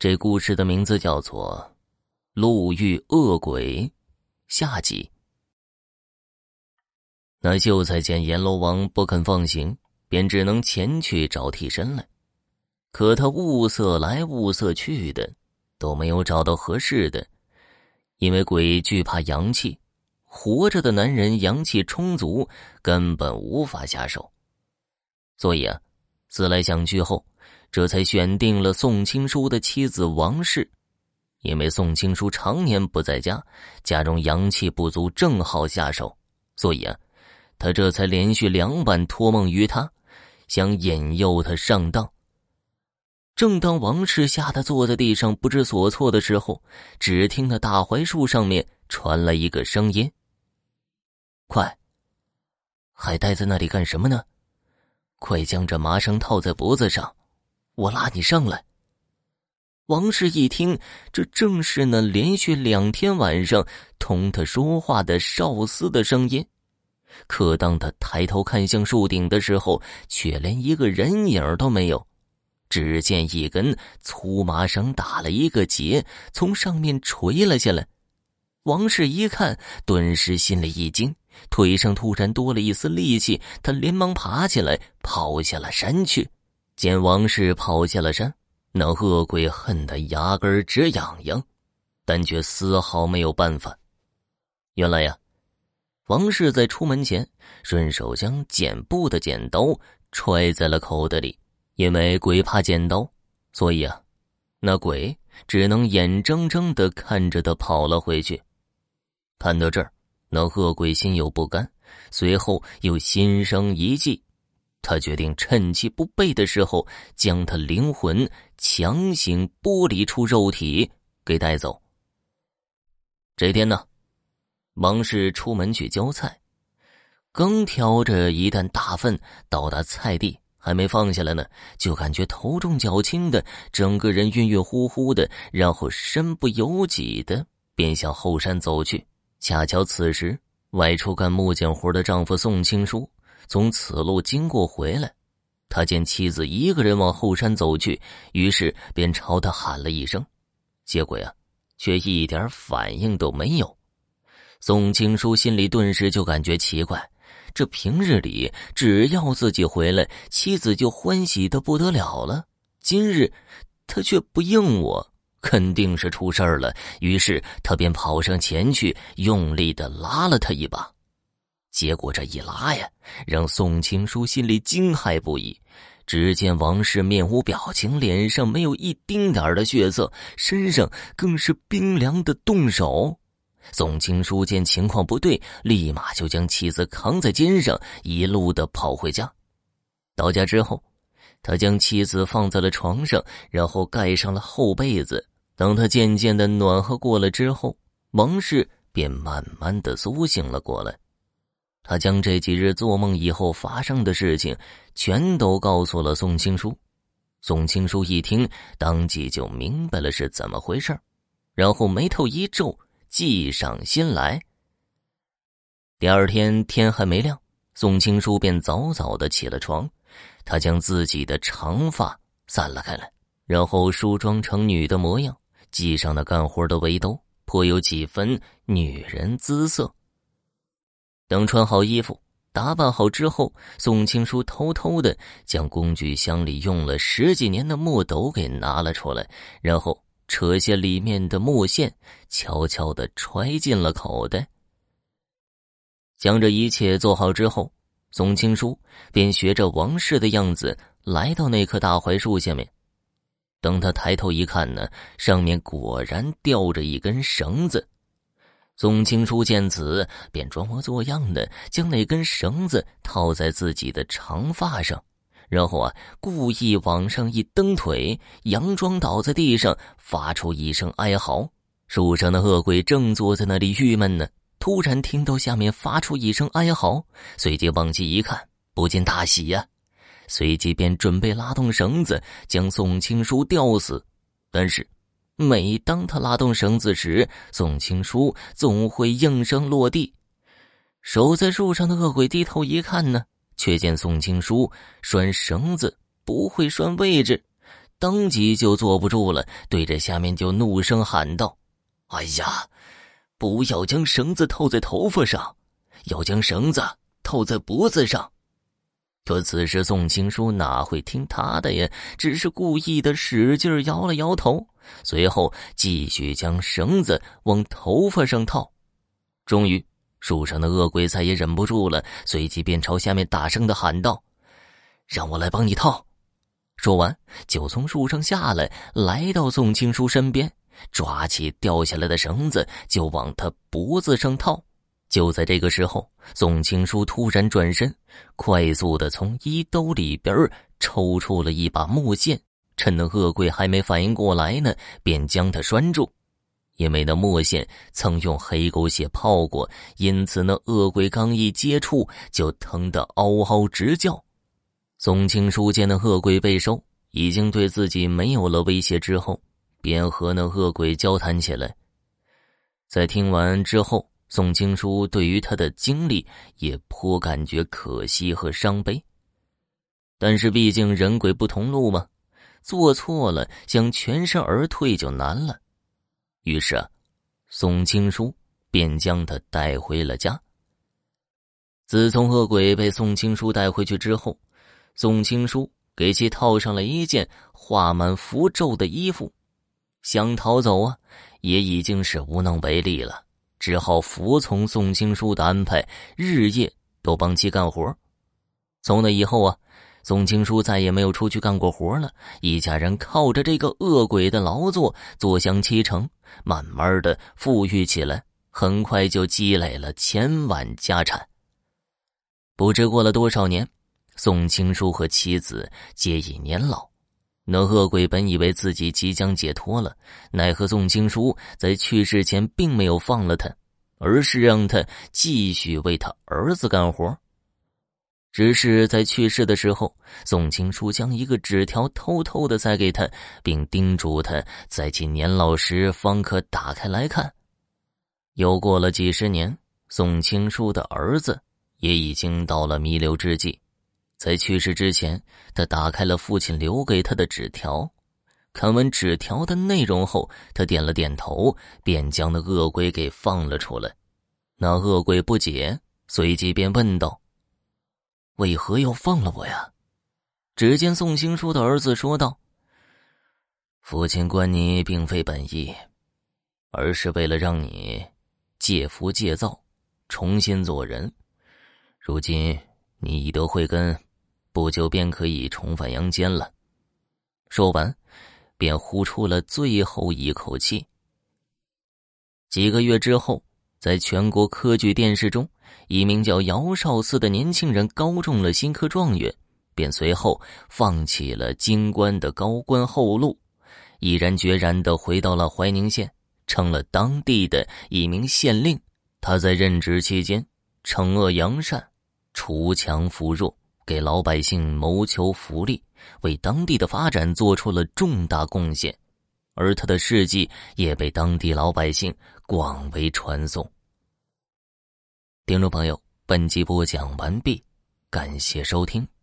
这故事的名字叫做《路遇恶鬼》下集。那秀才见阎罗王不肯放行，便只能前去找替身来。可他物色来物色去的，都没有找到合适的，因为鬼惧怕阳气，活着的男人阳气充足，根本无法下手。所以啊，思来想去后。这才选定了宋青书的妻子王氏，因为宋青书常年不在家，家中阳气不足，正好下手，所以啊，他这才连续两晚托梦于他，想引诱他上当。正当王氏吓得坐在地上不知所措的时候，只听那大槐树上面传来一个声音：“快，还待在那里干什么呢？快将这麻绳套在脖子上。”我拉你上来。王氏一听，这正是那连续两天晚上同他说话的少司的声音。可当他抬头看向树顶的时候，却连一个人影都没有。只见一根粗麻绳打了一个结，从上面垂了下来。王氏一看，顿时心里一惊，腿上突然多了一丝力气，他连忙爬起来，跑下了山去。见王氏跑下了山，那恶鬼恨得牙根直痒痒，但却丝毫没有办法。原来呀，王氏在出门前顺手将剪布的剪刀揣在了口袋里，因为鬼怕剪刀，所以啊，那鬼只能眼睁睁的看着他跑了回去。看到这儿，那恶鬼心有不甘，随后又心生一计。他决定趁其不备的时候，将他灵魂强行剥离出肉体，给带走。这天呢，王氏出门去浇菜，刚挑着一担大粪到达菜地，还没放下来呢，就感觉头重脚轻的，整个人晕晕乎乎的，然后身不由己的便向后山走去。恰巧此时，外出干木匠活的丈夫宋青书。从此路经过回来，他见妻子一个人往后山走去，于是便朝他喊了一声，结果呀，却一点反应都没有。宋青书心里顿时就感觉奇怪，这平日里只要自己回来，妻子就欢喜的不得了了，今日他却不应我，肯定是出事了。于是他便跑上前去，用力的拉了他一把。结果这一拉呀，让宋青书心里惊骇不已。只见王氏面无表情，脸上没有一丁点的血色，身上更是冰凉的冻手。宋青书见情况不对，立马就将妻子扛在肩上，一路的跑回家。到家之后，他将妻子放在了床上，然后盖上了厚被子。等他渐渐的暖和过了之后，王氏便慢慢的苏醒了过来。他将这几日做梦以后发生的事情，全都告诉了宋青书。宋青书一听，当即就明白了是怎么回事然后眉头一皱，计上心来。第二天天还没亮，宋青书便早早的起了床，他将自己的长发散了开来，然后梳妆成女的模样，系上了干活的围兜，颇有几分女人姿色。等穿好衣服、打扮好之后，宋青书偷偷的将工具箱里用了十几年的木斗给拿了出来，然后扯下里面的木线，悄悄的揣进了口袋。将这一切做好之后，宋青书便学着王氏的样子来到那棵大槐树下面。等他抬头一看呢，上面果然吊着一根绳子。宋青书见此，便装模作样的将那根绳子套在自己的长发上，然后啊，故意往上一蹬腿，佯装倒在地上，发出一声哀嚎。树上的恶鬼正坐在那里郁闷呢，突然听到下面发出一声哀嚎，随即往起一看，不禁大喜呀，随即便准备拉动绳子将宋青书吊死，但是。每当他拉动绳子时，宋青书总会应声落地。守在树上的恶鬼低头一看呢，却见宋青书拴绳子不会拴位置，当即就坐不住了，对着下面就怒声喊道：“哎呀，不要将绳子套在头发上，要将绳子套在脖子上。”可此时宋青书哪会听他的呀？只是故意的使劲摇了摇头，随后继续将绳子往头发上套。终于，树上的恶鬼再也忍不住了，随即便朝下面大声的喊道：“让我来帮你套！”说完，就从树上下来，来到宋青书身边，抓起掉下来的绳子就往他脖子上套。就在这个时候，宋青书突然转身，快速的从衣兜里边抽出了一把木线，趁那恶鬼还没反应过来呢，便将他拴住。因为那墨线曾用黑狗血泡过，因此那恶鬼刚一接触就疼得嗷嗷直叫。宋青书见那恶鬼被收，已经对自己没有了威胁之后，便和那恶鬼交谈起来。在听完之后。宋青书对于他的经历也颇感觉可惜和伤悲，但是毕竟人鬼不同路嘛，做错了想全身而退就难了。于是啊，宋青书便将他带回了家。自从恶鬼被宋青书带回去之后，宋青书给其套上了一件画满符咒的衣服，想逃走啊，也已经是无能为力了。只好服从宋青书的安排，日夜都帮其干活。从那以后啊，宋青书再也没有出去干过活了。一家人靠着这个恶鬼的劳作，坐享其成，慢慢的富裕起来，很快就积累了千万家产。不知过了多少年，宋青书和妻子皆已年老。那恶鬼本以为自己即将解脱了，奈何宋青书在去世前并没有放了他，而是让他继续为他儿子干活。只是在去世的时候，宋青书将一个纸条偷偷的塞给他，并叮嘱他在其年老时方可打开来看。又过了几十年，宋青书的儿子也已经到了弥留之际。在去世之前，他打开了父亲留给他的纸条，看完纸条的内容后，他点了点头，便将那恶鬼给放了出来。那恶鬼不解，随即便问道：“为何要放了我呀？”只见宋青书的儿子说道：“父亲关你并非本意，而是为了让你戒福戒躁，重新做人。如今你已得慧根。”不久便可以重返阳间了。说完，便呼出了最后一口气。几个月之后，在全国科举电视中，一名叫姚少嗣的年轻人高中了新科状元，便随后放弃了京官的高官厚禄，毅然决然的回到了怀宁县，成了当地的一名县令。他在任职期间，惩恶扬善，除强扶弱。给老百姓谋求福利，为当地的发展做出了重大贡献，而他的事迹也被当地老百姓广为传颂。听众朋友，本集播讲完毕，感谢收听。